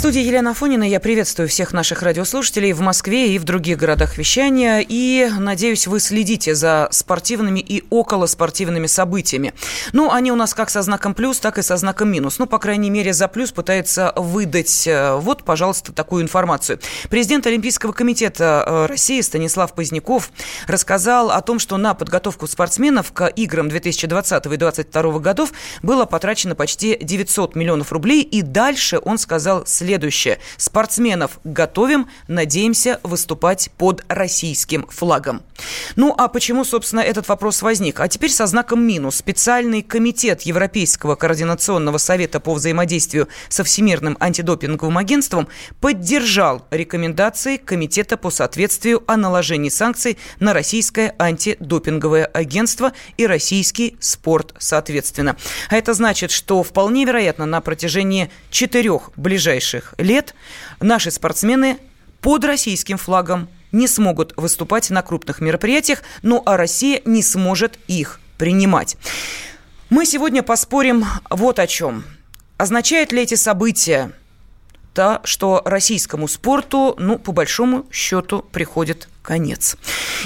Студии Елена Фонина. Я приветствую всех наших радиослушателей в Москве и в других городах вещания. И, надеюсь, вы следите за спортивными и околоспортивными событиями. Ну, они у нас как со знаком плюс, так и со знаком минус. Ну, по крайней мере, за плюс пытается выдать э, вот, пожалуйста, такую информацию. Президент Олимпийского комитета э, России Станислав Поздняков рассказал о том, что на подготовку спортсменов к играм 2020 и 2022 годов было потрачено почти 900 миллионов рублей. И дальше он сказал следующее следующее. Спортсменов готовим, надеемся выступать под российским флагом. Ну, а почему, собственно, этот вопрос возник? А теперь со знаком минус. Специальный комитет Европейского координационного совета по взаимодействию со Всемирным антидопинговым агентством поддержал рекомендации Комитета по соответствию о наложении санкций на российское антидопинговое агентство и российский спорт, соответственно. А это значит, что вполне вероятно на протяжении четырех ближайших ближайших лет наши спортсмены под российским флагом не смогут выступать на крупных мероприятиях, ну а Россия не сможет их принимать. Мы сегодня поспорим вот о чем. Означают ли эти события то, что российскому спорту, ну, по большому счету, приходит конец.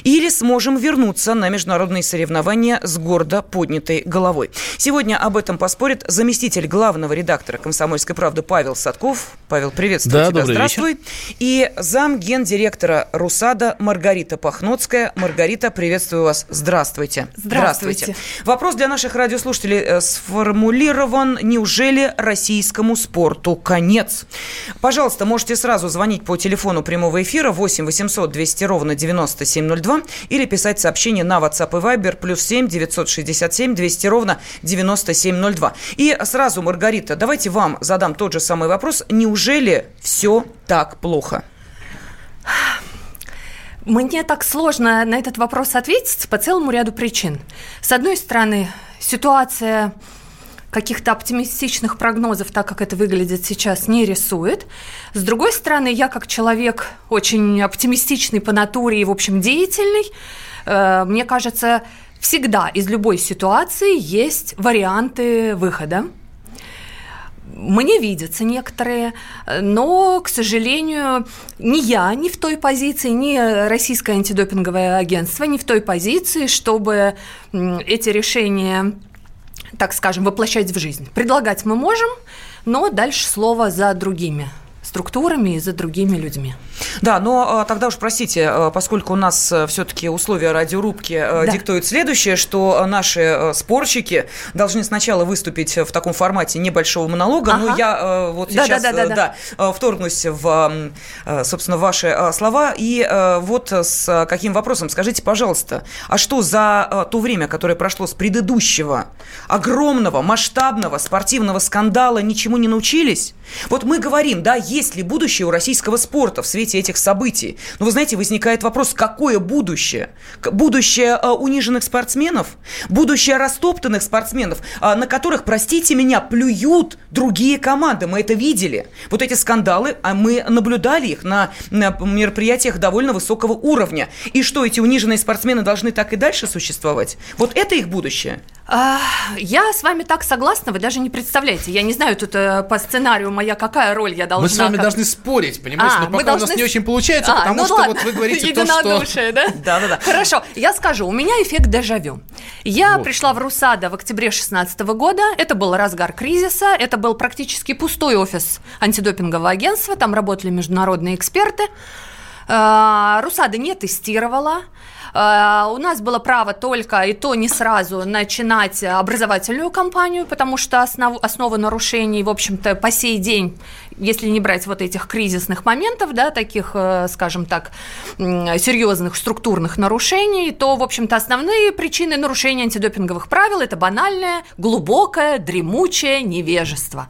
Или сможем вернуться на международные соревнования с гордо поднятой головой. Сегодня об этом поспорит заместитель главного редактора «Комсомольской правды» Павел Садков. Павел, приветствую да, тебя. Здравствуй. Вечер. И зам гендиректора «Русада» Маргарита Пахноцкая. Маргарита, приветствую вас. Здравствуйте. Здравствуйте. Здравствуйте. Вопрос для наших радиослушателей э, сформулирован. Неужели российскому спорту конец? Пожалуйста, можете сразу звонить по телефону прямого эфира 8 800 200 ровно ровно 9702 или писать сообщение на WhatsApp и Viber плюс 7 967 200 ровно 9702. И сразу, Маргарита, давайте вам задам тот же самый вопрос. Неужели все так плохо? Мне так сложно на этот вопрос ответить по целому ряду причин. С одной стороны, ситуация каких-то оптимистичных прогнозов, так как это выглядит сейчас, не рисует. С другой стороны, я как человек очень оптимистичный по натуре и, в общем, деятельный, э, мне кажется, всегда из любой ситуации есть варианты выхода. Мне видятся некоторые, но, к сожалению, ни я не в той позиции, ни Российское антидопинговое агентство не в той позиции, чтобы эти решения так скажем, воплощать в жизнь. Предлагать мы можем, но дальше слово за другими структурами и за другими людьми. Да, но а, тогда уж простите, а, поскольку у нас а, все-таки условия радиорубки да. диктуют следующее, что наши спорщики должны сначала выступить в таком формате небольшого монолога, ага. но я вот сейчас да, да, да, да, да. вторгнусь в, собственно, ваши слова. И вот с каким вопросом, скажите, пожалуйста, а что за то время, которое прошло с предыдущего огромного, масштабного спортивного скандала, ничему не научились? Вот мы говорим, да, есть есть ли будущее у российского спорта в свете этих событий? Но вы знаете, возникает вопрос, какое будущее? Будущее э, униженных спортсменов? Будущее растоптанных спортсменов, э, на которых, простите меня, плюют другие команды. Мы это видели. Вот эти скандалы, а мы наблюдали их на, на мероприятиях довольно высокого уровня. И что, эти униженные спортсмены должны так и дальше существовать? Вот это их будущее? А, я с вами так согласна, вы даже не представляете. Я не знаю, тут э, по сценарию моя какая роль я должна... Вами должны спорить, понимаете? А, Но пока должны... у нас не очень получается, а, потому ну что ладно. вот вы говорите то, что... да? Да, да, да. Хорошо, я скажу, у меня эффект дежавю. Я вот. пришла в Русада в октябре 2016 года, это был разгар кризиса, это был практически пустой офис антидопингового агентства, там работали международные эксперты. А, Русада не тестировала. А, у нас было право только, и то не сразу, начинать образовательную кампанию, потому что основ, основа нарушений, в общем-то, по сей день, если не брать вот этих кризисных моментов, да, таких, э, скажем так, серьезных структурных нарушений, то, в общем-то, основные причины нарушения антидопинговых правил – это банальное, глубокое, дремучее невежество.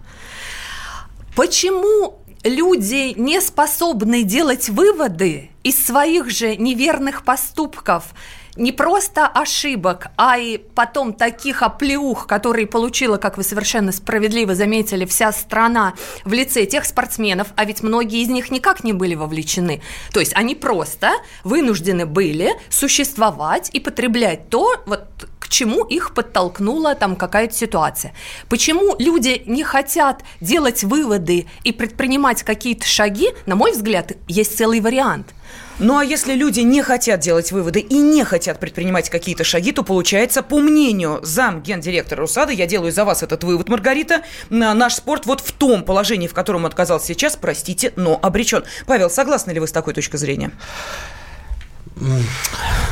Почему люди не способны делать выводы из своих же неверных поступков, не просто ошибок, а и потом таких оплеух, которые получила, как вы совершенно справедливо заметили, вся страна в лице тех спортсменов, а ведь многие из них никак не были вовлечены. То есть они просто вынуждены были существовать и потреблять то, вот чему их подтолкнула там какая-то ситуация. Почему люди не хотят делать выводы и предпринимать какие-то шаги, на мой взгляд, есть целый вариант – ну а если люди не хотят делать выводы и не хотят предпринимать какие-то шаги, то получается, по мнению зам гендиректора Русада, я делаю за вас этот вывод, Маргарита, наш спорт вот в том положении, в котором он оказался сейчас, простите, но обречен. Павел, согласны ли вы с такой точкой зрения?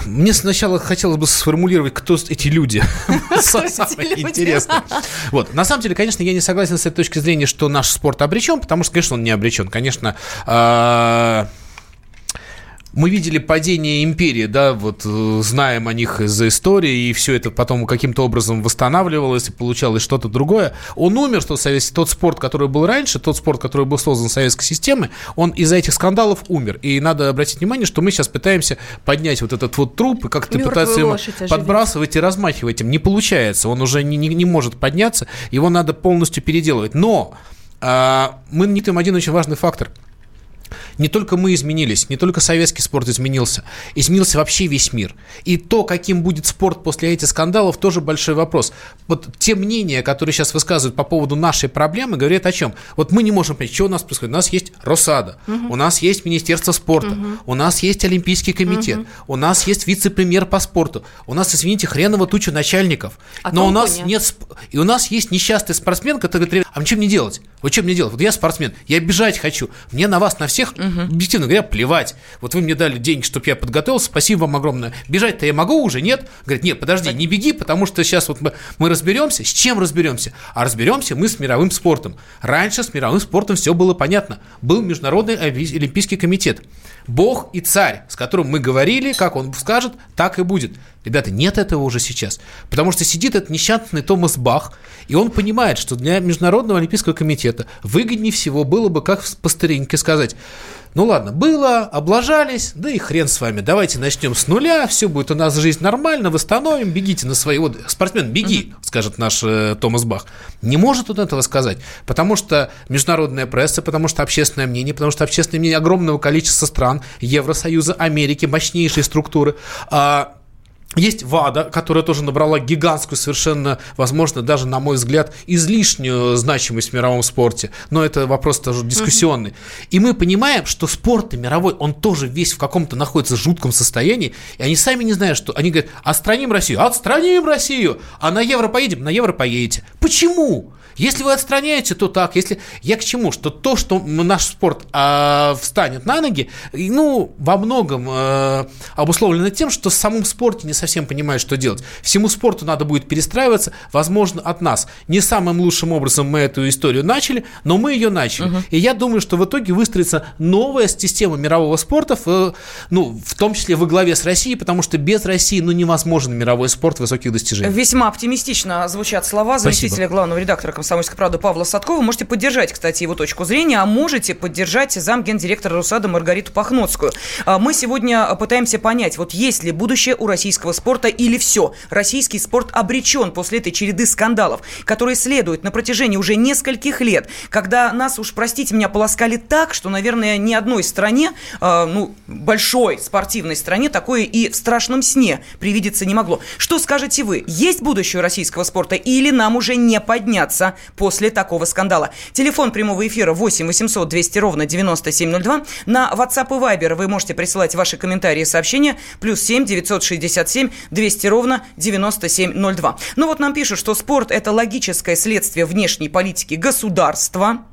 Мне сначала хотелось бы сформулировать, кто эти люди. Самое интересное. Вот. На самом деле, конечно, я не согласен с этой точки зрения, что наш спорт обречен, потому что, конечно, он не обречен. Конечно, а, мы видели падение империи, да, вот э, знаем о них из-за истории, и все это потом каким-то образом восстанавливалось и получалось что-то другое. Он умер, что тот спорт, который был раньше, тот спорт, который был создан советской системой, он из-за этих скандалов умер. И надо обратить внимание, что мы сейчас пытаемся поднять вот этот вот труп и как-то пытаться его подбрасывать и размахивать им. Не получается, он уже не, не, не может подняться, его надо полностью переделывать. Но а, мы не там один очень важный фактор – не только мы изменились, не только советский спорт изменился, изменился вообще весь мир. И то, каким будет спорт после этих скандалов, тоже большой вопрос. Вот те мнения, которые сейчас высказывают по поводу нашей проблемы, говорят о чем? Вот мы не можем понять, что у нас происходит. У нас есть Росада, угу. у нас есть Министерство спорта, угу. у нас есть Олимпийский комитет, угу. у нас есть вице-премьер по спорту, у нас, извините, хреново туча начальников. А но у нас нет... И у нас есть несчастный спортсмен, который говорит, а чем мне делать? Вот чем мне делать? Вот я спортсмен, я бежать хочу, мне на вас, на всех угу. объективно говоря, плевать. Вот вы мне дали деньги, чтобы я подготовился, спасибо вам огромное. Бежать-то я могу уже, нет? Говорит, нет, подожди, не беги, потому что сейчас вот мы, мы разберемся. С чем разберемся? А разберемся мы с мировым спортом. Раньше с мировым спортом все было понятно. Был Международный Олимпийский комитет. Бог и царь, с которым мы говорили, как он скажет, так и будет. Ребята, нет этого уже сейчас. Потому что сидит этот несчастный Томас Бах, и он понимает, что для Международного Олимпийского комитета выгоднее всего было бы, как по старинке сказать, ну ладно, было, облажались, да и хрен с вами. Давайте начнем с нуля, все будет у нас жизнь нормально, восстановим, бегите на свои... Вот, спортсмен, беги, угу. скажет наш э, Томас Бах. Не может он этого сказать, потому что международная пресса, потому что общественное мнение, потому что общественное мнение огромного количества стран, Евросоюза, Америки, мощнейшие структуры, а есть ВАДА, которая тоже набрала гигантскую совершенно, возможно, даже, на мой взгляд, излишнюю значимость в мировом спорте. Но это вопрос тоже дискуссионный. Uh-huh. И мы понимаем, что спорт мировой, он тоже весь в каком-то находится жутком состоянии. И они сами не знают, что... Они говорят, отстраним Россию, отстраним Россию. А на евро поедем, на евро поедете. Почему? Если вы отстраняете, то так. Если я к чему, что то, что наш спорт э, встанет на ноги, ну во многом э, обусловлено тем, что в самом спорте не совсем понимают, что делать. Всему спорту надо будет перестраиваться, возможно, от нас. Не самым лучшим образом мы эту историю начали, но мы ее начали. Угу. И я думаю, что в итоге выстроится новая система мирового спорта, в, ну в том числе во главе с Россией, потому что без России ну невозможен мировой спорт высоких достижений. Весьма оптимистично звучат слова заместителя Спасибо. главного редактора «Комсомольской правды» Павла Садкова. Можете поддержать, кстати, его точку зрения, а можете поддержать замгендиректора Русада Маргариту Пахноцкую. А мы сегодня пытаемся понять, вот есть ли будущее у российского спорта или все. Российский спорт обречен после этой череды скандалов, которые следуют на протяжении уже нескольких лет, когда нас, уж простите меня, полоскали так, что, наверное, ни одной стране, э, ну, большой спортивной стране, такое и в страшном сне привидеться не могло. Что скажете вы? Есть будущее российского спорта или нам уже не подняться после такого скандала. Телефон прямого эфира 8 800 200 ровно 9702. На WhatsApp и Viber вы можете присылать ваши комментарии и сообщения. Плюс 7 967 200 ровно 9702. Ну вот нам пишут, что спорт – это логическое следствие внешней политики государства.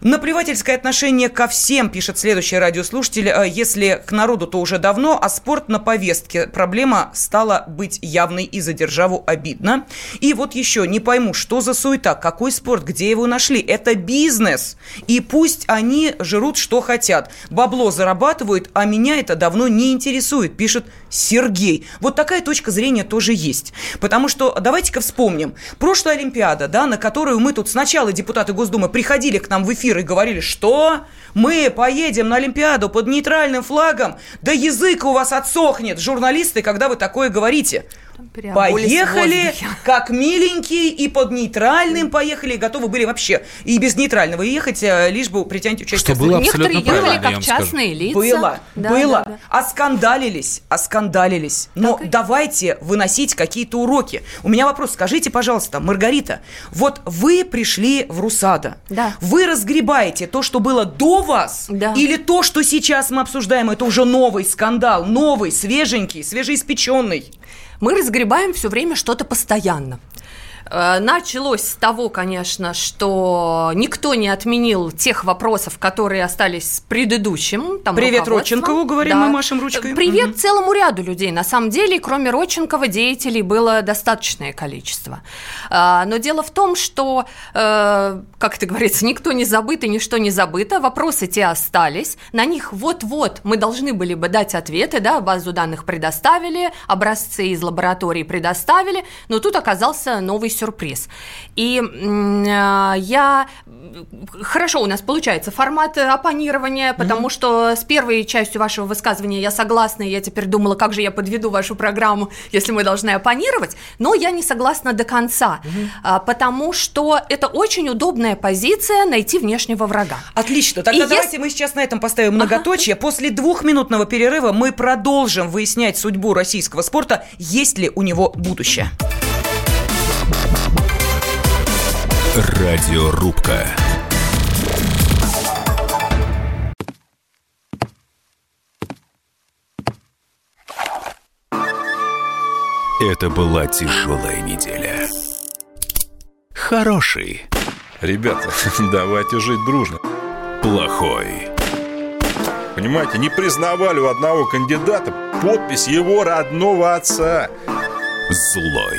Наплевательское отношение ко всем, пишет следующий радиослушатель. Э, если к народу, то уже давно, а спорт на повестке. Проблема стала быть явной и за державу обидно. И вот еще, не пойму, что за суета, какой спорт, где его нашли? Это бизнес. И пусть они жрут, что хотят. Бабло зарабатывают, а меня это давно не интересует, пишет Сергей. Вот такая точка зрения тоже есть. Потому что давайте-ка вспомним. Прошлая Олимпиада, да, на которую мы тут сначала депутаты Госдумы приходили к нам в эфир и говорили, что мы поедем на Олимпиаду под нейтральным флагом, да язык у вас отсохнет, журналисты, когда вы такое говорите. Поехали, как миленькие, и под нейтральным поехали, готовы были вообще и без нейтрального ехать, э, лишь бы притянуть участие. Что было абсолютно Некоторые правильно, ехали как частные скажу. лица. Было, Да, было. да, да. Оскандалились, оскандалились. Но Так и- давайте выносить какие-то уроки. У меня вопрос. Скажите, пожалуйста, Маргарита, вот вы пришли в Русада. Да. Вы разгребаете то, что было до вас? Да. Или то, что сейчас мы обсуждаем, это уже новый скандал, новый, свеженький, свежеиспеченный? Мы разгребаем все время что-то постоянно. Э, Началось с того, конечно, что никто не отменил тех вопросов, которые остались с предыдущим. Там, Привет. Родченкову, говорим мы, машем ручкой. Привет Мгм. целому ряду людей. На самом деле, кроме Родченкова, деятелей было достаточное количество. А, Но дело в том, что, э, как это говорится, никто не забыт и ничто не забыто. Вопросы те остались. На них вот-вот мы должны были бы дать ответы, да, базу данных предоставили, образцы из лаборатории предоставили, но тут оказался новый сюрприз. И а, я... Хорошо у нас получается формат э, оппонирования, потому что с первой частью вашего высказывания я согласна, и я теперь думала, как же я подведу вашу программу, если мы должны оппонировать, но я не согласна до конца, а, потому что это очень удобная позиция найти внешнего врага. Отлично. Тогда И давайте если- мы сейчас на этом поставим многоточие. После двухминутного перерыва мы продолжим выяснять судьбу российского спорта, есть ли у него будущее. Радиорубка. Это была тяжелая неделя. Хороший, Ребята, давайте жить дружно. плохой, Понимаете, не признавали у одного кандидата подпись его родного отца. злой,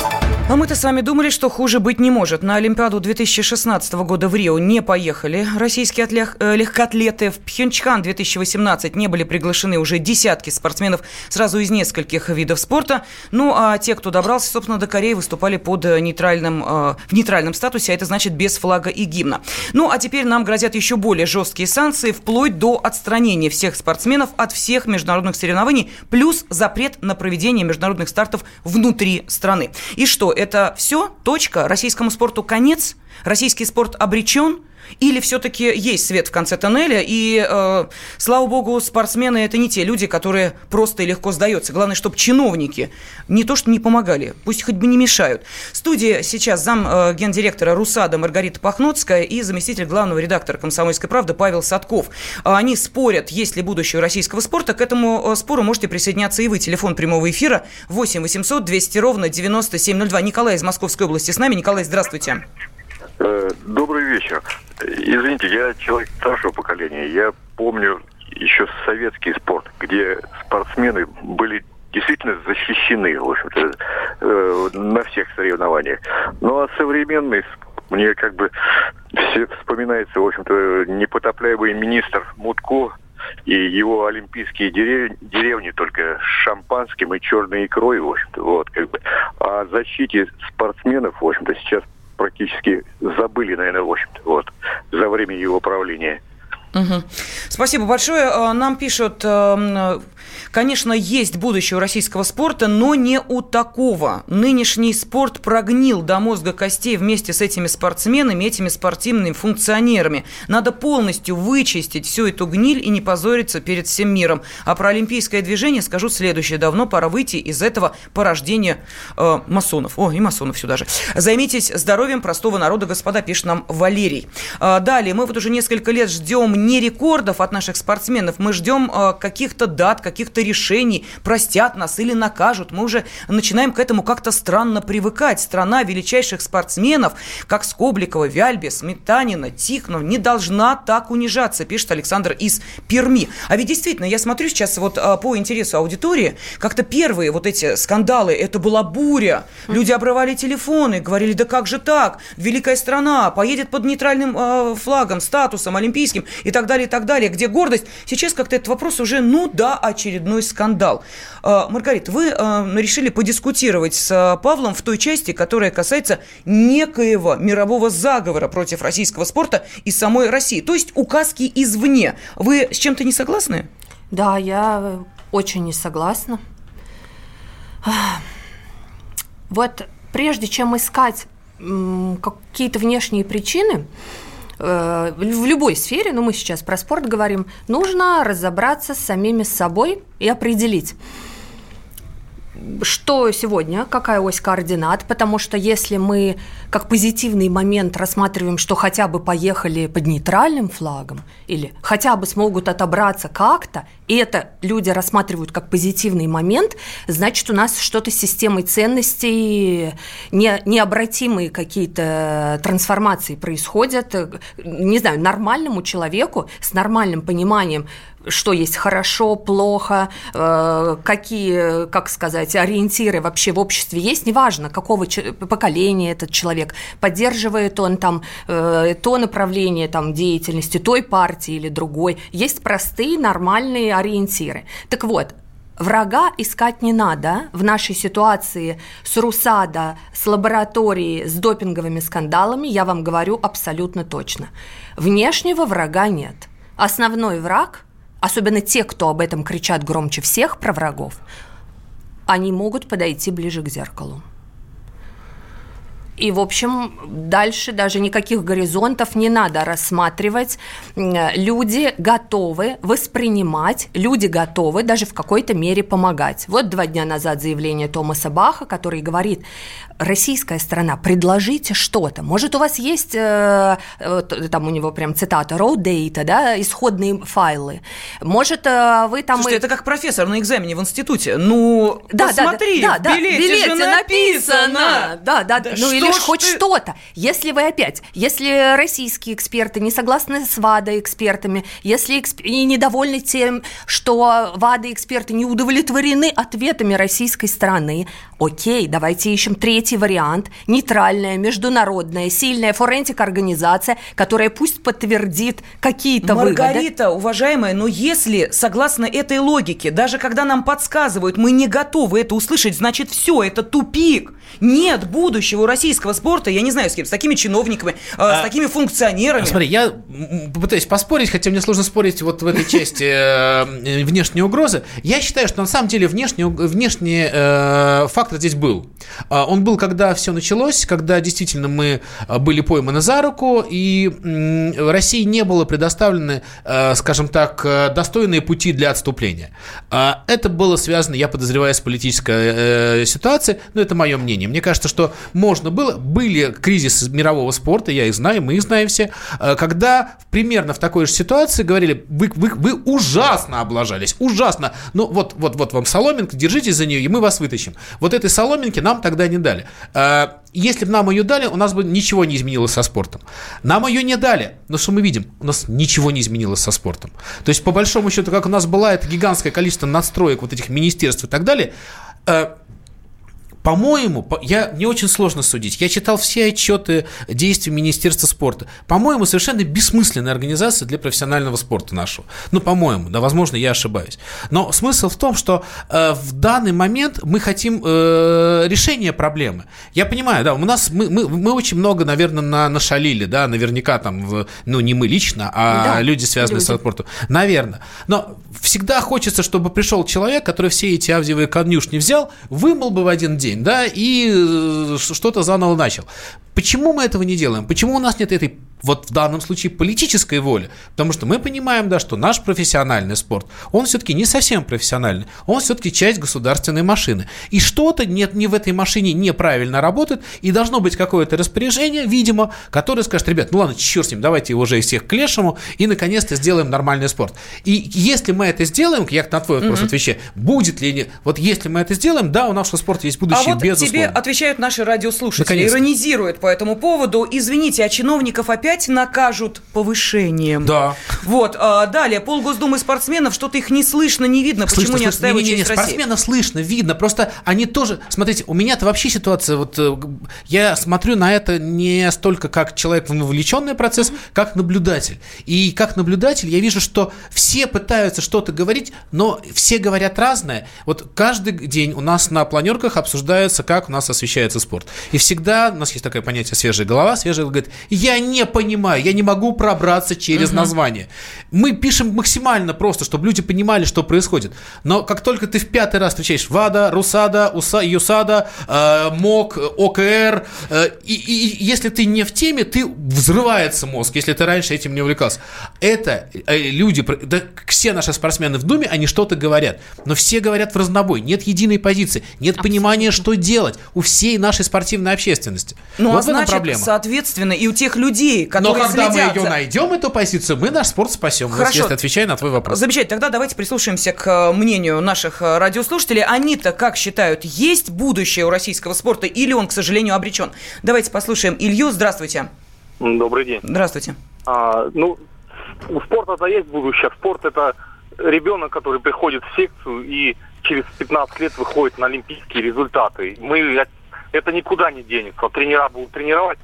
А мы-то с вами думали, что хуже быть не может. На Олимпиаду 2016 года в Рио не поехали российские отлег- э, легкоатлеты. В Пхенчхан 2018 не были приглашены уже десятки спортсменов сразу из нескольких видов спорта. Ну, а те, кто добрался, собственно, до Кореи, выступали под нейтральным, э, в нейтральном статусе, а это значит без флага и гимна. Ну, а теперь нам грозят еще более жесткие санкции, вплоть до отстранения всех спортсменов от всех международных соревнований, плюс запрет на проведение международных стартов внутри страны. И что, это все? Точка? Российскому спорту конец? Российский спорт обречен? Или все-таки есть свет в конце тоннеля, и, э, слава богу, спортсмены – это не те люди, которые просто и легко сдаются. Главное, чтобы чиновники не то что не помогали, пусть хоть бы не мешают. В студии сейчас зам э, гендиректора РУСАДА Маргарита Пахноцкая и заместитель главного редактора «Комсомольской правды» Павел Садков. А Они спорят, есть ли будущее российского спорта. К этому э, спору можете присоединяться и вы. Телефон прямого эфира 8 800 200 ровно 9702. Николай из Московской области с нами. Николай, здравствуйте. Э, Добрый вечер. Извините, я человек старшего поколения. Я помню еще советский спорт, где спортсмены были действительно защищены, в общем-то, э, на всех соревнованиях. Ну а современный мне как бы все вспоминается, в общем-то, непотопляемый министр Мутко и его олимпийские дерев- деревни только с шампанским и черной икрой, в общем-то, вот, как бы. О защите спортсменов, в общем-то, сейчас практически забыли, наверное, в общем-то, вот, за время его правления. Мгм. Спасибо большое. Э, Нам пишут, э, конечно, есть будущее у российского спорта, но не у такого. Нынешний спорт прогнил до мозга костей вместе с этими спортсменами, этими спортивными функционерами. Надо полностью вычистить всю эту гниль и не позориться перед всем миром. А про олимпийское движение скажу следующее. Давно пора выйти из этого порождения э, масонов. О, и масонов сюда же. Займитесь здоровьем простого народа, господа, пишет нам Валерий. А, Далее, мы вот уже несколько лет ждем не рекордов от наших спортсменов, мы ждем э, каких-то дат, каких-то каких-то решений, простят нас или накажут. Мы уже начинаем к этому как-то странно привыкать. Страна величайших спортсменов, как Скобликова, Вяльбе, Сметанина, Тихонов, не должна так унижаться, пишет Александр из Перми. А ведь действительно, я смотрю сейчас вот а, по интересу аудитории, как-то первые вот эти скандалы, это была буря. Люди обрывали телефоны, говорили, да как же так? Великая страна поедет под нейтральным э, флагом, статусом олимпийским и так далее, и так далее. Где гордость? Сейчас как-то этот вопрос уже, ну да, очередной скандал. Э, Маргарита, вы э, решили подискутировать с э, Павлом в той части, которая касается некоего мирового заговора против российского спорта и самой России, то есть указки извне. Вы с чем-то не согласны? Да, я очень не согласна. Вот прежде чем искать какие-то внешние причины, э, в любой сфере, ну мы сейчас про спорт говорим, нужно разобраться с самими собой и определить, что сегодня, какая ось координат, потому что если мы как позитивный момент рассматриваем, что хотя бы поехали под нейтральным флагом или хотя бы смогут отобраться как-то, и это люди рассматривают как позитивный момент, значит, у нас что-то с системой ценностей, не, необратимые какие-то трансформации происходят. Не знаю, нормальному человеку с нормальным пониманием что есть хорошо, плохо, э, какие, как сказать, ориентиры вообще в обществе есть, неважно, какого поколения этот человек, поддерживает он там э, то направление там, деятельности той партии или другой. Есть простые, нормальные ориентиры. Так вот, Врага искать не надо. В нашей ситуации с РУСАДА, с лабораторией, с допинговыми скандалами, я вам говорю абсолютно точно. Внешнего врага нет. Основной враг особенно те, кто об этом кричат громче всех про врагов, они могут подойти ближе к зеркалу. И, в общем, дальше даже никаких горизонтов не надо рассматривать. Люди готовы воспринимать, люди готовы даже в какой-то мере помогать. Вот два дня назад заявление Томаса Баха, который говорит, российская страна, предложите что-то. Может, у вас есть, э, э, там у него прям цитата, raw data, да, исходные файлы. Может, э, вы там... Слушайте, и... это как профессор на экзамене в институте. Ну, да, посмотри, да, да, в билете, билете же написано. написано. Да, да, да. Ну, или хоть ты... что-то. Если вы опять, если российские эксперты не согласны с ВАДА-экспертами, если эксп... и недовольны тем, что ВАДА-эксперты не удовлетворены ответами российской стороны, окей, давайте ищем третий вариант, нейтральная, международная, сильная форентик-организация, которая пусть подтвердит какие-то Маргарита, выгоды. Маргарита, уважаемая, но если, согласно этой логике, даже когда нам подсказывают, мы не готовы это услышать, значит, все, это тупик. Нет будущего у российского спорта, я не знаю с кем, с такими чиновниками, а, с такими функционерами. Смотри, я попытаюсь поспорить, хотя мне сложно спорить вот в этой части э, внешней угрозы. Я считаю, что на самом деле внешний, внешний э, фактор здесь был. А, он был, когда все началось, когда действительно мы а, были пойманы за руку, и э, России не было предоставлены, э, скажем так, э, достойные пути для отступления. Э, это было связано, я подозреваю, с политической э, ситуацией, но это мое мнение. Мне кажется, что можно было, были кризисы мирового спорта, я их знаю, мы их знаем все, э, когда примерно в такой же ситуации говорили, вы, вы, вы ужасно облажались, ужасно, ну вот, вот, вот вам соломинка, держитесь за нее, и мы вас вытащим. Вот этой соломинки нам тогда не дали. Э, если бы нам ее дали, у нас бы ничего не изменилось со спортом. Нам ее не дали, но что мы видим? У нас ничего не изменилось со спортом. То есть, по большому счету, как у нас было это гигантское количество надстроек вот этих министерств и так далее, э, по-моему, я не очень сложно судить. Я читал все отчеты действий Министерства спорта. По-моему, совершенно бессмысленная организация для профессионального спорта нашего. Ну, по-моему, да, возможно, я ошибаюсь. Но смысл в том, что э, в данный момент мы хотим э, решения проблемы. Я понимаю, да, у нас мы, мы, мы очень много, наверное, на, нашалили, да, наверняка там, в, ну, не мы лично, а да, люди, связанные люди. с спортом. Наверное. Но всегда хочется, чтобы пришел человек, который все эти авдиевые конюшни взял, вымыл бы в один день день, да, и э, что-то заново начал. Почему мы этого не делаем? Почему у нас нет этой вот в данном случае политической воли. Потому что мы понимаем, да, что наш профессиональный спорт, он все-таки не совсем профессиональный, он все-таки часть государственной машины. И что-то нет, не в этой машине неправильно работает, и должно быть какое-то распоряжение, видимо, которое скажет, ребят, ну ладно, черт с ним, давайте его уже из всех к лешему, и наконец-то сделаем нормальный спорт. И если мы это сделаем, я на твой вопрос mm-hmm. отвечаю, будет ли, вот если мы это сделаем, да, у нашего спорта есть будущее, а вот безусловно. тебе отвечают наши радиослушатели, иронизируют по этому поводу. Извините, а чиновников опять накажут повышением. Да. Вот. А, далее. Пол Госдумы спортсменов, что-то их не слышно, не видно. Слышно, Почему слышно. не отстаивают не, не, не, Спортсменов слышно, видно. Просто они тоже... Смотрите, у меня-то вообще ситуация... Вот э, я смотрю на это не столько как человек вовлеченный процесс, как наблюдатель. И как наблюдатель я вижу, что все пытаются что-то говорить, но все говорят разное. Вот каждый день у нас на планерках обсуждается, как у нас освещается спорт. И всегда у нас есть такое понятие «свежая голова». Свежая голова говорит, я не понимаю, я не могу пробраться через угу. название. Мы пишем максимально просто, чтобы люди понимали, что происходит. Но как только ты в пятый раз встречаешь ВАДА, РУСАДА, УСА, ЮСАДА, э, МОК, ОКР, э, и, и если ты не в теме, ты взрывается мозг, если ты раньше этим не увлекался. Это э, люди, да, все наши спортсмены в Думе, они что-то говорят, но все говорят в разнобой, нет единой позиции, нет Абсолютно. понимания, что делать у всей нашей спортивной общественности. Ну, вот а значит, проблема. соответственно, и у тех людей, которые Но когда следят... мы ее найдем, эту позицию, мы наш спорт спасем. Хорошо. Если отвечаю на твой вопрос. Замечательно. Тогда давайте прислушаемся к э, мнению наших э, радиослушателей. Они-то как считают, есть будущее у российского спорта или он, к сожалению, обречен? Давайте послушаем Илью. Здравствуйте. Добрый день. Здравствуйте. А, ну, у спорта-то есть будущее. Спорт это ребенок, который приходит в секцию и через 15 лет выходит на олимпийские результаты. Мы это никуда не денется. Тренера будут тренировать,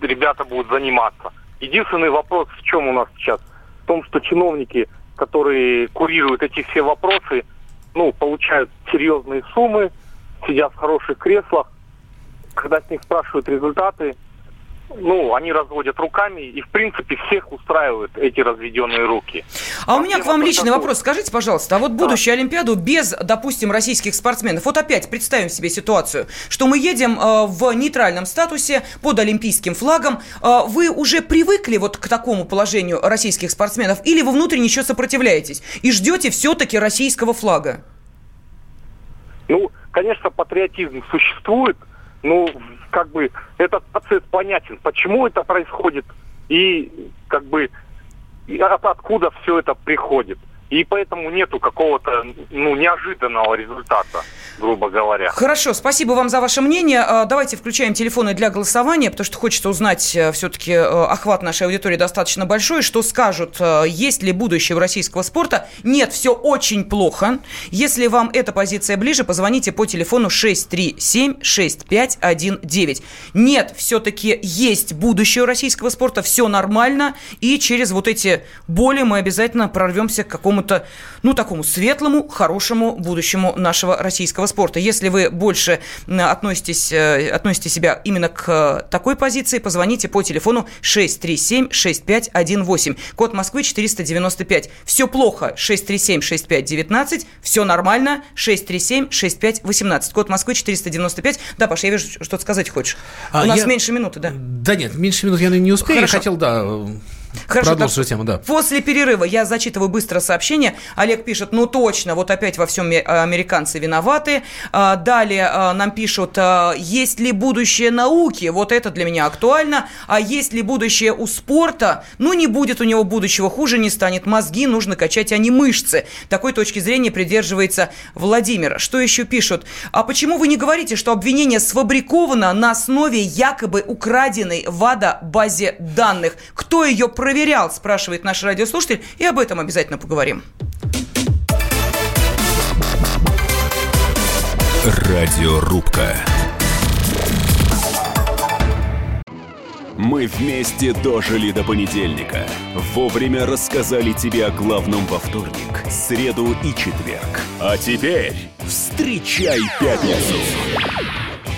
ребята будут заниматься. Единственный вопрос в чем у нас сейчас? В том, что чиновники, которые курируют эти все вопросы, ну, получают серьезные суммы, сидят в хороших креслах. Когда с них спрашивают результаты, ну, они разводят руками, и, в принципе, всех устраивают эти разведенные руки. А, а у меня к вам личный такой... вопрос. Скажите, пожалуйста, а вот будущую да. Олимпиаду без, допустим, российских спортсменов, вот опять представим себе ситуацию, что мы едем э, в нейтральном статусе под олимпийским флагом. Э, вы уже привыкли вот к такому положению российских спортсменов, или вы внутренне еще сопротивляетесь и ждете все-таки российского флага? Ну, конечно, патриотизм существует, ну, как бы этот процесс понятен, почему это происходит и как бы и от, откуда все это приходит. И поэтому нету какого-то ну, неожиданного результата грубо говоря. Хорошо, спасибо вам за ваше мнение. А, давайте включаем телефоны для голосования, потому что хочется узнать, э, все-таки э, охват нашей аудитории достаточно большой, что скажут, э, есть ли будущее у российского спорта. Нет, все очень плохо. Если вам эта позиция ближе, позвоните по телефону 637-6519. Нет, все-таки есть будущее у российского спорта, все нормально, и через вот эти боли мы обязательно прорвемся к какому-то какому-то, ну, такому светлому, хорошему будущему нашего российского спорта. Если вы больше относитесь, э, относите себя именно к такой позиции, позвоните по телефону 637-6518. Код Москвы 495. Все плохо 637-6519. Все нормально 637-6518. Код Москвы 495. Да, Паша, я вижу, что-то сказать хочешь. А, У нас я... меньше минуты, да? Да нет, меньше минут я не успею. Хорошо. Я хотел, да, Хорошо, Продолжим тему, да. После перерыва я зачитываю быстро сообщение. Олег пишет, ну точно, вот опять во всем американцы виноваты. А, далее а, нам пишут, а, есть ли будущее науки? Вот это для меня актуально. А есть ли будущее у спорта? Ну, не будет у него будущего, хуже не станет. Мозги нужно качать, а не мышцы. Такой точки зрения придерживается Владимир. Что еще пишут? А почему вы не говорите, что обвинение сфабриковано на основе якобы украденной ВАДА базе данных? Кто ее проверял, спрашивает наш радиослушатель, и об этом обязательно поговорим. Радиорубка. Мы вместе дожили до понедельника. Вовремя рассказали тебе о главном во вторник, среду и четверг. А теперь встречай пятницу.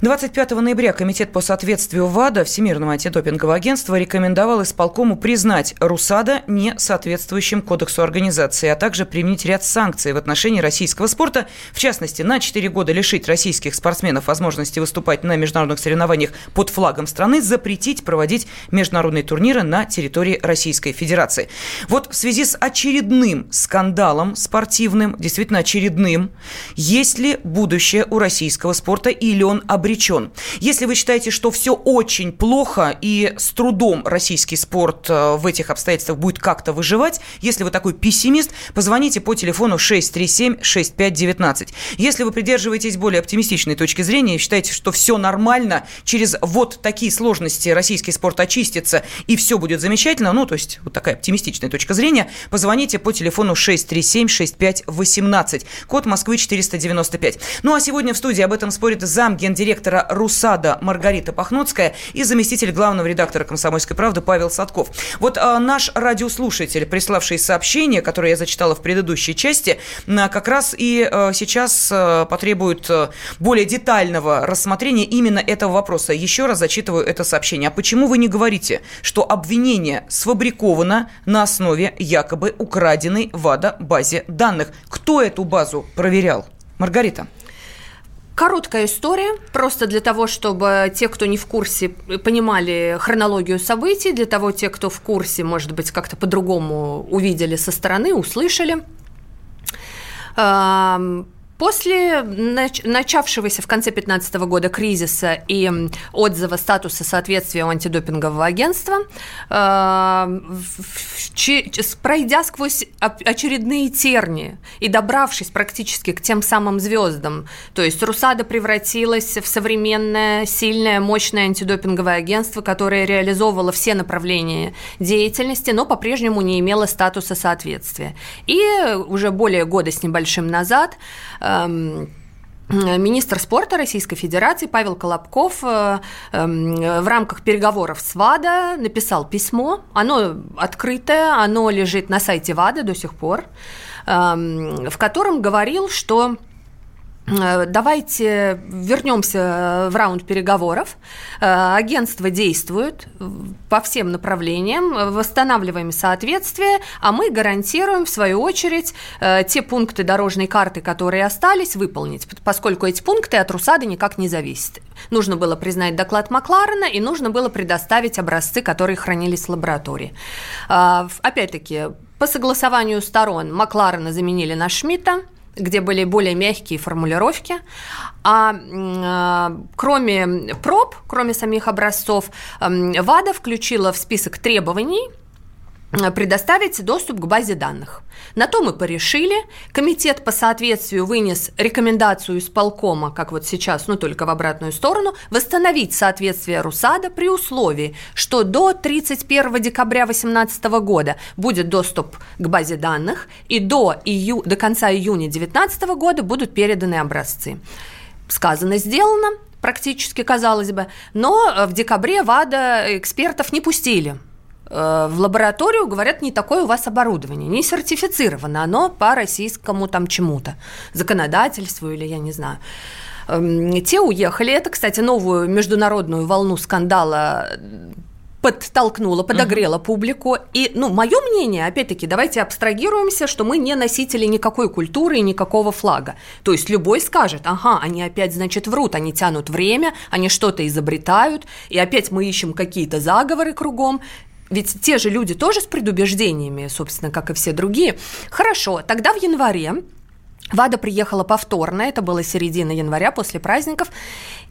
25 ноября Комитет по соответствию ВАДА Всемирного антидопингового агентства рекомендовал исполкому признать РУСАДА не соответствующим кодексу организации, а также применить ряд санкций в отношении российского спорта, в частности, на 4 года лишить российских спортсменов возможности выступать на международных соревнованиях под флагом страны, запретить проводить международные турниры на территории Российской Федерации. Вот в связи с очередным скандалом спортивным, действительно очередным, есть ли будущее у российского спорта или он обречен обречен. Если вы считаете, что все очень плохо и с трудом российский спорт э, в этих обстоятельствах будет как-то выживать, если вы такой пессимист, позвоните по телефону 637-6519. Если вы придерживаетесь более оптимистичной точки зрения и считаете, что все нормально, через вот такие сложности российский спорт очистится и все будет замечательно, ну, то есть вот такая оптимистичная точка зрения, позвоните по телефону 637-6518, код Москвы 495. Ну, а сегодня в студии об этом спорит зам гендиректора директора РУСАДА Маргарита Пахноцкая и заместитель главного редактора «Комсомольской правды» Павел Садков. Вот а, наш радиослушатель, приславший сообщение, которое я зачитала в предыдущей части, а, как раз и а, сейчас а, потребует а, более детального рассмотрения именно этого вопроса. Еще раз зачитываю это сообщение. А почему вы не говорите, что обвинение сфабриковано на основе якобы украденной ВАДА базе данных? Кто эту базу проверял? Маргарита. Короткая история, просто для того, чтобы те, кто не в курсе, понимали хронологию событий, для того, те, кто в курсе, может быть, как-то по-другому увидели со стороны, услышали. После начавшегося в конце 2015 года кризиса и отзыва статуса соответствия у антидопингового агентства, э, пройдя сквозь очередные терни и добравшись практически к тем самым звездам, то есть Русада превратилась в современное, сильное, мощное антидопинговое агентство, которое реализовывало все направления деятельности, но по-прежнему не имело статуса соответствия. И уже более года с небольшим назад Эм, министр спорта Российской Федерации Павел Колобков э, эм, в рамках переговоров с ВАДА написал письмо. Оно открытое, оно лежит на сайте ВАДА до сих пор, эм, в котором говорил, что давайте вернемся в раунд переговоров. Э, агентство действует по всем направлениям, восстанавливаем соответствие, а мы гарантируем, в свою очередь, э, те пункты дорожной карты, которые остались, выполнить, поскольку эти пункты от Русады никак не зависят. Нужно было признать доклад Макларена и нужно было предоставить образцы, которые хранились в лаборатории. Опять-таки, по согласованию сторон Макларена заменили на Шмидта, где были более мягкие формулировки. А э, кроме проб, кроме самих образцов, э, ВАДА включила в список требований предоставить доступ к базе данных. На то мы порешили. Комитет по соответствию вынес рекомендацию исполкома, как вот сейчас, но только в обратную сторону, восстановить соответствие РУСАДА при условии, что до 31 декабря 2018 года будет доступ к базе данных и до, ию, до конца июня 2019 года будут переданы образцы. Сказано, сделано, практически, казалось бы, но в декабре ВАДА экспертов не пустили Э, в лабораторию, говорят, не такое у вас оборудование, не сертифицировано оно по российскому там чему-то, законодательству или я не знаю. Эм, те уехали. Это, кстати, новую международную волну скандала подтолкнула, подогрела uh-huh. публику. И, ну, мое мнение, опять-таки, давайте абстрагируемся, что мы не носители никакой культуры и никакого флага. То есть любой скажет, ага, они опять, значит, врут, они тянут время, они что-то изобретают, и опять мы ищем какие-то заговоры кругом. Ведь те же люди тоже с предубеждениями, собственно, как и все другие. Хорошо, тогда в январе Вада приехала повторно, это было середина января после праздников,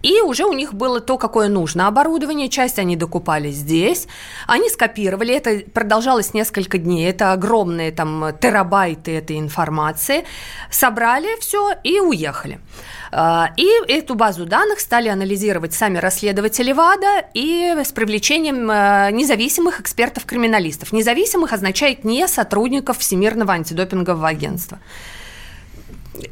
и уже у них было то, какое нужно оборудование, часть они докупали здесь, они скопировали, это продолжалось несколько дней, это огромные там терабайты этой информации, собрали все и уехали. А, и эту базу данных стали анализировать сами расследователи ВАДА и с привлечением а, независимых экспертов-криминалистов. Независимых означает не сотрудников Всемирного антидопингового агентства.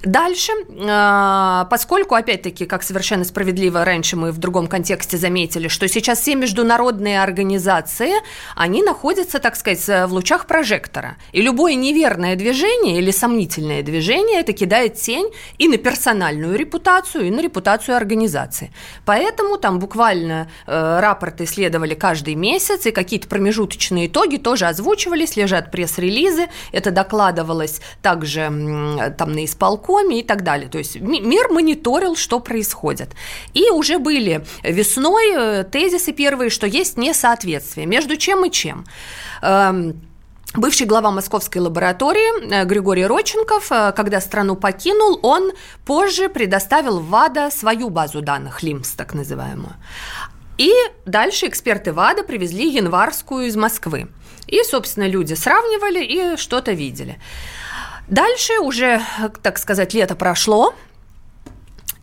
Дальше, а, поскольку, опять-таки, как совершенно справедливо раньше мы в другом контексте заметили, что сейчас все международные организации, они находятся, так сказать, в лучах прожектора. И любое неверное движение или сомнительное движение это кидает тень и на персональную репутацию, и на репутацию организации. Поэтому там буквально э, рапорты следовали каждый месяц, и какие-то промежуточные итоги тоже озвучивались, лежат пресс-релизы, это докладывалось также там на исполкоме и так далее. То есть мир мониторил, что происходит. И уже были весной э, тезисы первые, что есть несоответствие между чем и чем. Эм, Бывший глава московской лаборатории э, Григорий Роченков, э, когда страну покинул, он позже предоставил ВАДА свою базу данных, ЛИМС так называемую. И дальше эксперты ВАДА привезли январскую из Москвы. И, собственно, люди сравнивали и что-то видели. Дальше уже, так сказать, лето прошло,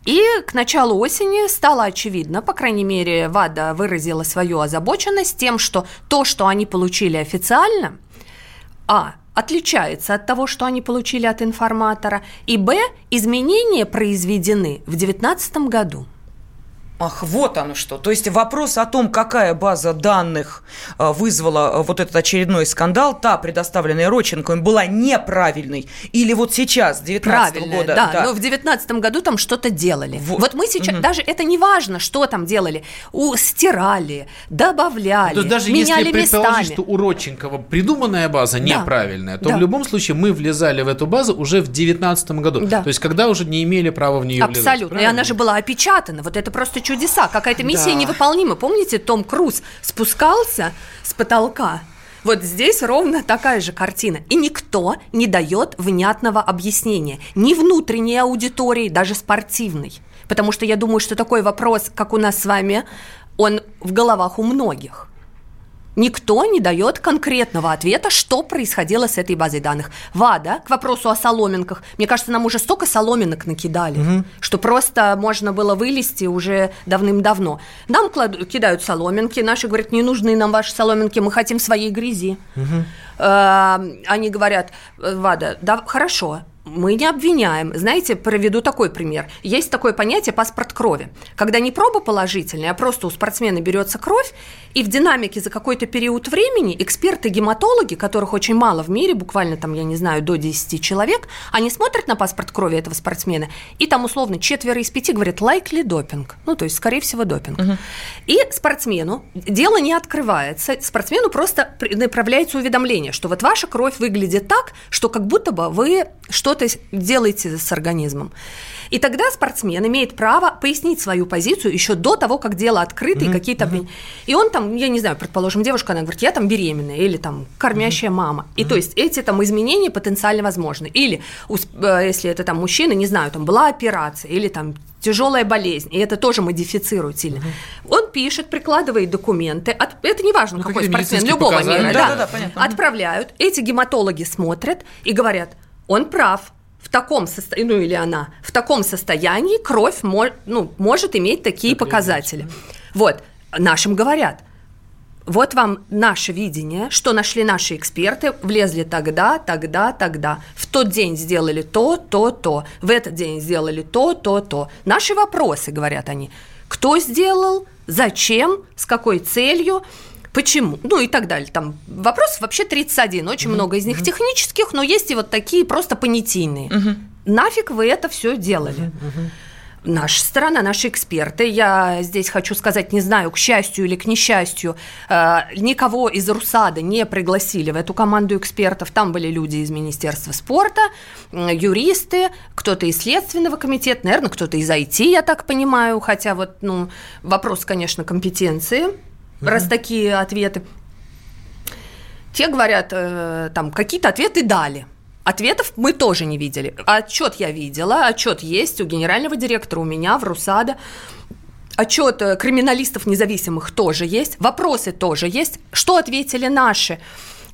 и к началу осени стало очевидно, по крайней мере, ВАДА выразила свою озабоченность тем, что то, что они получили официально, а, отличается от того, что они получили от информатора, и б, изменения произведены в 2019 году. Ах, вот оно что. То есть вопрос о том, какая база данных э, вызвала э, вот этот очередной скандал, та, предоставленная Роченковым, была неправильной. Или вот сейчас, 19 года. Да, да, но в 19 году там что-то делали. Вот, вот мы сейчас, угу. даже это не важно, что там делали. У, стирали, добавляли, то даже меняли если предположить, что у Родченкова придуманная база да. неправильная, то да. в любом случае мы влезали в эту базу уже в 19 году. Да. То есть когда уже не имели права в нее Абсолютно. влезать. Абсолютно. И она же была опечатана. Вот это просто чудеса, какая-то миссия да. невыполнима. Помните, Том Круз спускался с потолка? Вот здесь ровно такая же картина. И никто не дает внятного объяснения. Ни внутренней аудитории, даже спортивной. Потому что я думаю, что такой вопрос, как у нас с вами, он в головах у многих. Никто не дает конкретного ответа, что происходило с этой базой данных. ВАДА, к вопросу о соломинках, мне кажется, нам уже столько соломинок накидали, угу. что просто можно было вылезти уже давным-давно. Нам кладут, кидают соломинки, наши говорят, не нужны нам ваши соломинки, мы хотим своей грязи. Угу. Они говорят, ВАДА, да, хорошо, мы не обвиняем. Знаете, проведу такой пример. Есть такое понятие паспорт крови. Когда не проба положительная, а просто у спортсмена берется кровь, и в динамике за какой-то период времени эксперты-гематологи, которых очень мало в мире, буквально там, я не знаю, до 10 человек, они смотрят на паспорт крови этого спортсмена, и там условно четверо из пяти говорят «likely допинг», ну, то есть, скорее всего, допинг. Угу. И спортсмену дело не открывается, спортсмену просто направляется уведомление, что вот ваша кровь выглядит так, что как будто бы вы что что-то делаете с организмом. И тогда спортсмен имеет право пояснить свою позицию еще до того, как дело открыто mm-hmm. и какие-то Mm-hmm. И он там, я не знаю, предположим, девушка, она говорит, я там беременная или там кормящая mm-hmm. мама. И mm-hmm. то есть эти там изменения потенциально возможны. Или э, если это там мужчина, не знаю, там была операция или там тяжелая болезнь, и это тоже модифицирует сильно. Угу. Он пишет, прикладывает документы, от, это не важно, ну, какой спортсмен, любого показания. мира, да, да, да, да, отправляют, эти гематологи смотрят и говорят, он прав. В таком состоянии, ну или она, в таком состоянии кровь мож, ну, может иметь такие Это показатели. Вот, нашим говорят, вот вам наше видение, что нашли наши эксперты, влезли тогда, тогда, тогда. В тот день сделали то, то, то. В этот день сделали то, то, то. Наши вопросы, говорят они. Кто сделал, зачем, с какой целью почему, ну и так далее. Там вопросов вообще 31, очень mm-hmm. много из них mm-hmm. технических, но есть и вот такие просто понятийные. Mm-hmm. Нафиг вы это все делали? Mm-hmm. Наша страна, наши эксперты, я здесь хочу сказать, не знаю, к счастью или к несчастью, э, никого из РУСАДА не пригласили в эту команду экспертов. Там были люди из Министерства спорта, юристы, кто-то из Следственного комитета, наверное, кто-то из IT, я так понимаю, хотя вот, ну, вопрос, конечно, компетенции mm-hmm. раз такие ответы. Те говорят, э, там, какие-то ответы дали. Ответов мы тоже не видели. Отчет я видела, отчет есть у генерального директора, у меня в РУСАДА. Отчет э, криминалистов независимых тоже есть, вопросы тоже есть. Что ответили наши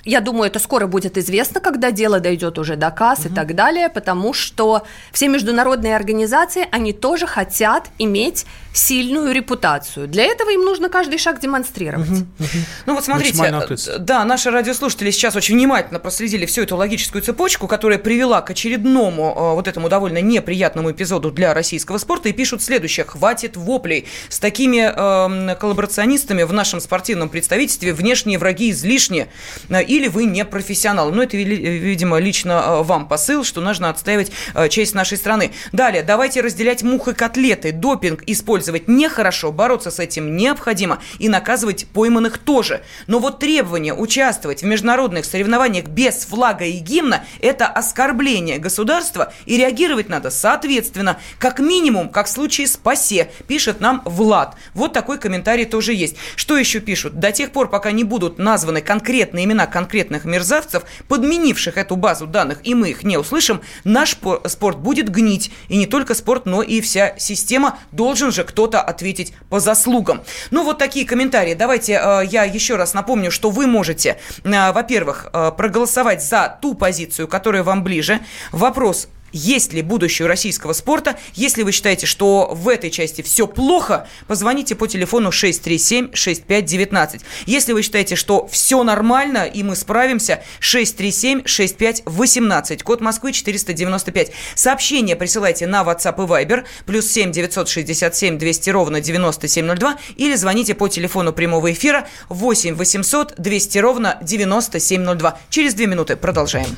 Я думаю, это скоро будет известно, когда дело дойдет уже до касс угу. и так далее, потому что все международные организации, они тоже хотят иметь сильную репутацию. Для этого им нужно каждый шаг демонстрировать. Угу, угу. Ну вот смотрите, э, да, наши радиослушатели сейчас очень внимательно проследили всю эту логическую цепочку, которая привела к очередному э, вот этому довольно неприятному эпизоду для российского спорта и пишут следующее. Хватит воплей. С такими э, коллаборационистами в нашем спортивном представительстве внешние враги излишни. Э, или вы не профессионал. Ну, это, видимо, лично вам посыл, что нужно отстаивать честь нашей страны. Далее, давайте разделять мух и котлеты. Допинг использовать использовать нехорошо, бороться с этим необходимо и наказывать пойманных тоже. Но вот требование участвовать в международных соревнованиях без флага и гимна – это оскорбление государства, и реагировать надо соответственно, как минимум, как в случае с ПАСЕ, пишет нам Влад. Вот такой комментарий тоже есть. Что еще пишут? До тех пор, пока не будут названы конкретные имена конкретных мерзавцев, подменивших эту базу данных, и мы их не услышим, наш спорт будет гнить. И не только спорт, но и вся система должен же кто-то ответить по заслугам. Ну, вот такие комментарии. Давайте э, я еще раз напомню, что вы можете, э, во-первых, э, проголосовать за ту позицию, которая вам ближе. Вопрос есть ли будущее российского спорта. Если вы считаете, что в этой части все плохо, позвоните по телефону 637-6519. Если вы считаете, что все нормально и мы справимся, 637-6518. Код Москвы 495. Сообщение присылайте на WhatsApp и Viber. Плюс 7 967 200 ровно 9702. Или звоните по телефону прямого эфира 8 800 200 ровно 9702. Через две минуты продолжаем.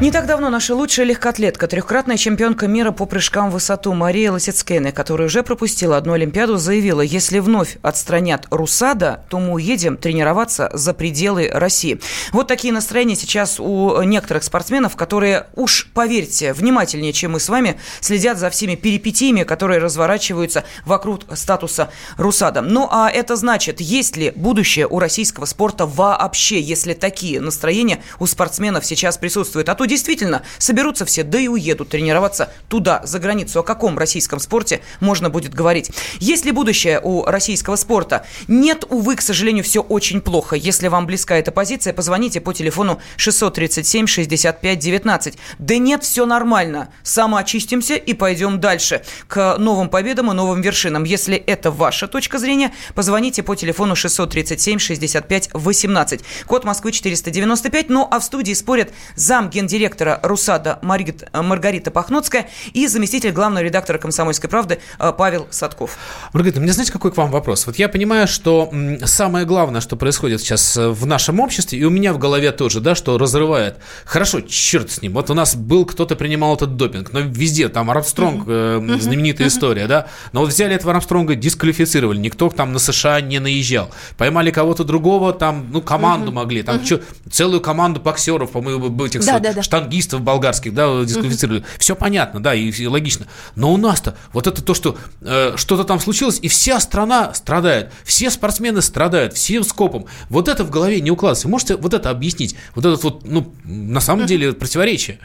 Не так давно наша лучшая легкоатлетка, трехкратная чемпионка мира по прыжкам в высоту Мария Лосицкейна, которая уже пропустила одну Олимпиаду, заявила, если вновь отстранят Русада, то мы уедем тренироваться за пределы России. Вот такие настроения сейчас у некоторых спортсменов, которые, уж поверьте, внимательнее, чем мы с вами, следят за всеми перипетиями, которые разворачиваются вокруг статуса Русада. Ну, а это значит, есть ли будущее у российского спорта вообще, если такие настроения у спортсменов сейчас присутствуют. А то действительно соберутся все, да и уедут тренироваться туда, за границу. О каком российском спорте можно будет говорить? Есть ли будущее у российского спорта? Нет, увы, к сожалению, все очень плохо. Если вам близка эта позиция, позвоните по телефону 637 65 19. Да нет, все нормально. Самоочистимся и пойдем дальше к новым победам и новым вершинам. Если это ваша точка зрения, позвоните по телефону 637 65 18. Код Москвы 495. Ну а в студии спорят зам гендиректора директора РУСАДА Маргарита Пахноцкая и заместитель главного редактора «Комсомольской правды» э, Павел Садков. Маргарита, меня знаете, какой к вам вопрос? Вот я понимаю, что самое главное, что происходит сейчас э, в нашем обществе, и у меня в голове тоже, да, что разрывает. Хорошо, черт с ним. Вот у нас был, кто-то принимал этот допинг, но везде, там Армстронг, э, знаменитая история, да, но вот взяли этого Армстронга, дисквалифицировали, никто там на США не наезжал. Поймали кого-то другого, там, ну, команду могли, там что, целую команду боксеров, по-моему, этих да, да, да штангистов болгарских, да, дисквалифицировали. Угу. Все понятно, да, и, и логично. Но у нас-то вот это то, что э, что-то там случилось, и вся страна страдает, все спортсмены страдают, все скопом. Вот это в голове не укладывается. Можете вот это объяснить? Вот это вот, ну, на самом деле противоречие.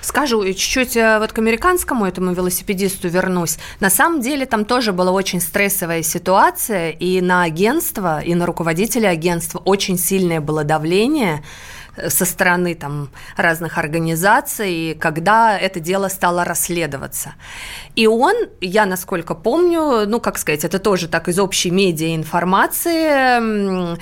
Скажу чуть-чуть э, вот к американскому этому велосипедисту вернусь. На самом деле там тоже была очень стрессовая ситуация, и на агентство, и на руководителя агентства очень сильное было давление со стороны там, разных организаций, когда это дело стало расследоваться. И он, я насколько помню, ну, как сказать, это тоже так из общей медиа информации,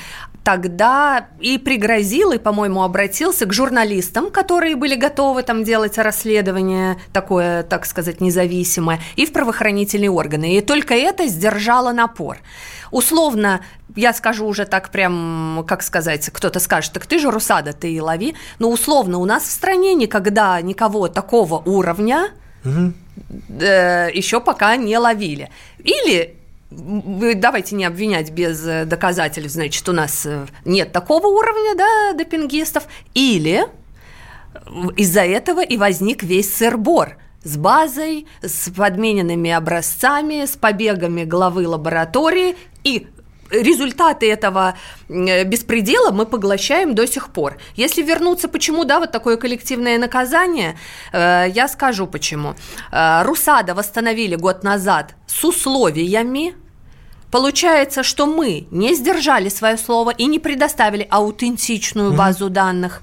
тогда и пригрозил, и, по-моему, обратился к журналистам, которые были готовы там делать расследование такое, так сказать, независимое, и в правоохранительные органы. И только это сдержало напор. Условно, я скажу уже так прям, как сказать, кто-то скажет, так ты же Русада, ты и лови. Но условно, у нас в стране никогда никого такого уровня угу. э, еще пока не ловили. Или давайте не обвинять без э, доказательств, значит, у нас э, нет такого уровня, да, допингистов, или из-за этого и возник весь сырбор с базой, с подмененными образцами, с побегами главы лаборатории и результаты этого э, беспредела мы поглощаем до сих пор. Если вернуться, почему, да, вот такое коллективное наказание, я скажу почему. Русада восстановили год назад с условиями, Получается, что мы не сдержали свое слово и не предоставили аутентичную базу данных.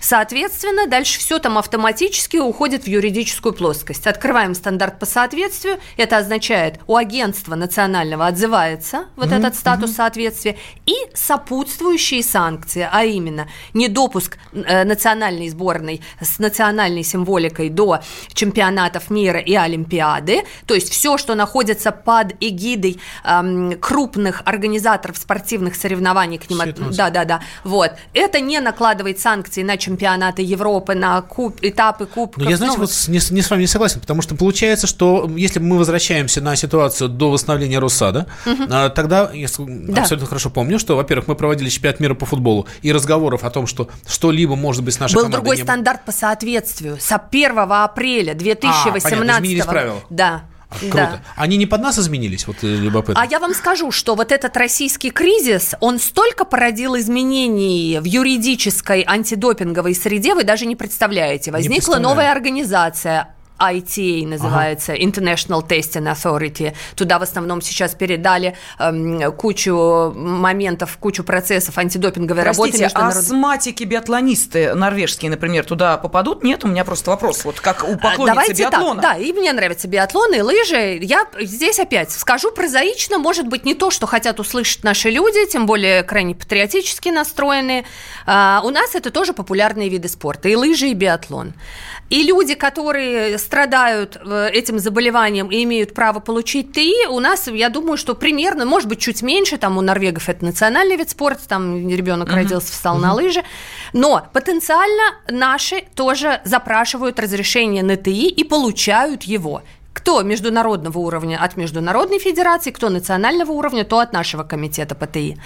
Соответственно, дальше все там автоматически уходит в юридическую плоскость. Открываем стандарт по соответствию. Это означает, у агентства национального отзывается вот mm-hmm. этот статус mm-hmm. соответствия и сопутствующие санкции, а именно недопуск э, национальной сборной с национальной символикой до чемпионатов мира и Олимпиады. То есть все, что находится под эгидой э, крупных организаторов спортивных соревнований к ним. От... Да, да, да. Вот. Это не накладывает санкции на чемпионаты Европы, на куб, этапы кубков. Но я, знаете, ну, вот не, не с вами не согласен, потому что получается, что если мы возвращаемся на ситуацию до восстановления Руссада, угу. тогда, я да. абсолютно хорошо помню, что, во-первых, мы проводили чемпионат мира по футболу, и разговоров о том, что что-либо может быть с нашей Был командой... Был другой не... стандарт по соответствию. С 1 апреля 2018 а, понятно, изменились правила. Да. Круто. Да. Они не под нас изменились, вот э, любопытно. А я вам скажу, что вот этот российский кризис, он столько породил изменений в юридической антидопинговой среде, вы даже не представляете. Возникла не новая организация ITA называется, ага. International Testing Authority. Туда в основном сейчас передали эм, кучу моментов, кучу процессов антидопинговой Простите, работы. Международ... астматики, биатлонисты норвежские, например, туда попадут? Нет, у меня просто вопрос. Вот как у поклонницы Давайте биатлона. Так, да, и мне нравятся биатлоны, и лыжи. Я здесь опять скажу прозаично, может быть, не то, что хотят услышать наши люди, тем более крайне патриотически настроенные. А, у нас это тоже популярные виды спорта, и лыжи, и биатлон. И люди, которые страдают э, этим заболеванием и имеют право получить ТИ, у нас, я думаю, что примерно, может быть, чуть меньше, там у норвегов это национальный вид спорта, там ребенок uh-huh. родился, встал uh-huh. на лыжи, но потенциально наши тоже запрашивают разрешение на ТИ и получают его кто международного уровня от Международной Федерации, кто национального уровня, то от нашего комитета ПТИ.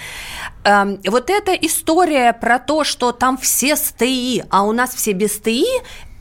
Эм, вот эта история про то, что там все с ТИ, а у нас все без ТИ,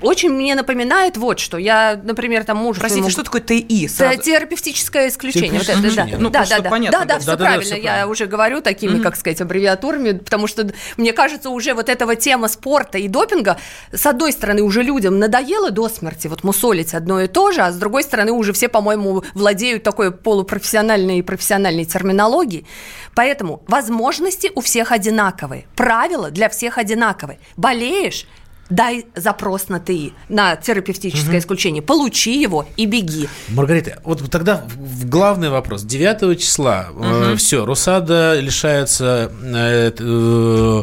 очень мне напоминает вот что. Я, например, там мужу Простите, своему... что такое ТИ? Сразу... Терапевтическое исключение. Вот это, да. Ну, да, да, да. Понятно, да, да, да, все да, правильно. Да, все я уже говорю такими, mm-hmm. как сказать, аббревиатурами, потому что, мне кажется, уже вот этого тема спорта и допинга, с одной стороны, уже людям надоело до смерти вот мусолить одно и то же, а с другой стороны, уже все, по-моему, владеют такой полупрофессиональной и профессиональной терминологией. Поэтому возможности у всех одинаковые, правила для всех одинаковые. Болеешь – дай запрос на ТИ, на терапевтическое угу. исключение, получи его и беги. Маргарита, вот тогда главный вопрос. 9 числа угу. э, все, Русада лишается... Э, э,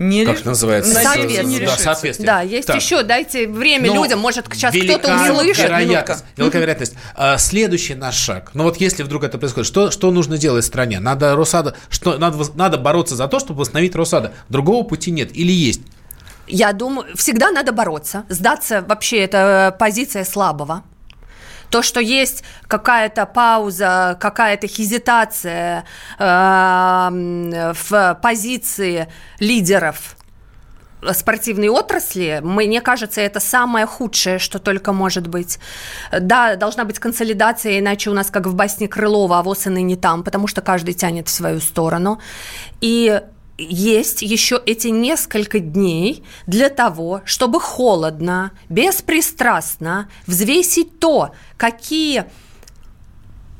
не как называется? Соответствие. Да, соответствие. Да, есть так. еще, дайте время Но людям, может, сейчас кто-то услышит. Вероятность, велика вероятность. А, следующий наш шаг. Ну вот если вдруг это происходит, что, что нужно делать стране? Надо Росада, что, надо, надо бороться за то, чтобы восстановить Росада. Другого пути нет или есть? Я думаю, всегда надо бороться. Сдаться вообще это позиция слабого. То, что есть какая-то пауза, какая-то хезитация э, в позиции лидеров спортивной отрасли, мне кажется, это самое худшее, что только может быть. Да, должна быть консолидация, иначе у нас, как в басне Крылова, авось и не там, потому что каждый тянет в свою сторону. И есть еще эти несколько дней для того, чтобы холодно, беспристрастно взвесить то, какие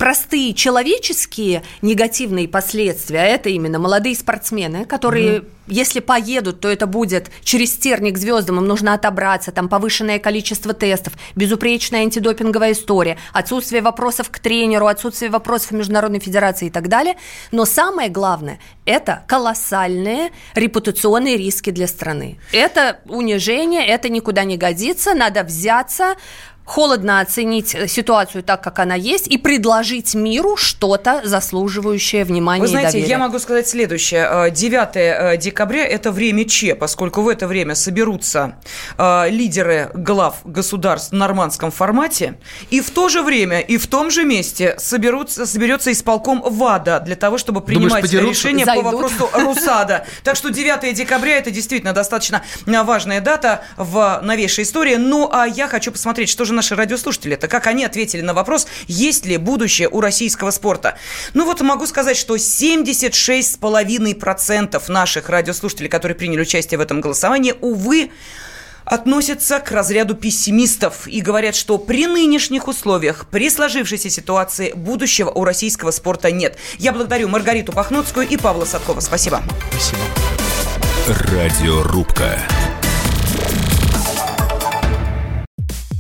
простые человеческие негативные последствия, а это именно молодые спортсмены, которые, mm-hmm. если поедут, то это будет через терник звездам, им нужно отобраться, там повышенное количество тестов, безупречная антидопинговая история, отсутствие вопросов к тренеру, отсутствие вопросов в Международной Федерации и так далее. Но самое главное – это колоссальные репутационные риски для страны. Это унижение, это никуда не годится, надо взяться, холодно оценить э, ситуацию так, как она есть, и предложить миру что-то заслуживающее внимания Вы знаете, и доверия. я могу сказать следующее. 9 э, декабря – это время Че, поскольку в это время соберутся э, лидеры глав государств в нормандском формате, и в то же время, и в том же месте соберутся, соберется исполком ВАДА для того, чтобы принимать Думаешь, решения Зайдут? по вопросу РУСАДА. Так что 9 декабря – это действительно достаточно важная дата в новейшей истории. Ну, а я хочу посмотреть, что же наши радиослушатели это как они ответили на вопрос, есть ли будущее у российского спорта. Ну вот могу сказать, что 76,5% наших радиослушателей, которые приняли участие в этом голосовании, увы, относятся к разряду пессимистов и говорят, что при нынешних условиях, при сложившейся ситуации будущего у российского спорта нет. Я благодарю Маргариту Пахноцкую и Павла Садкова. Спасибо. Спасибо. Радиорубка.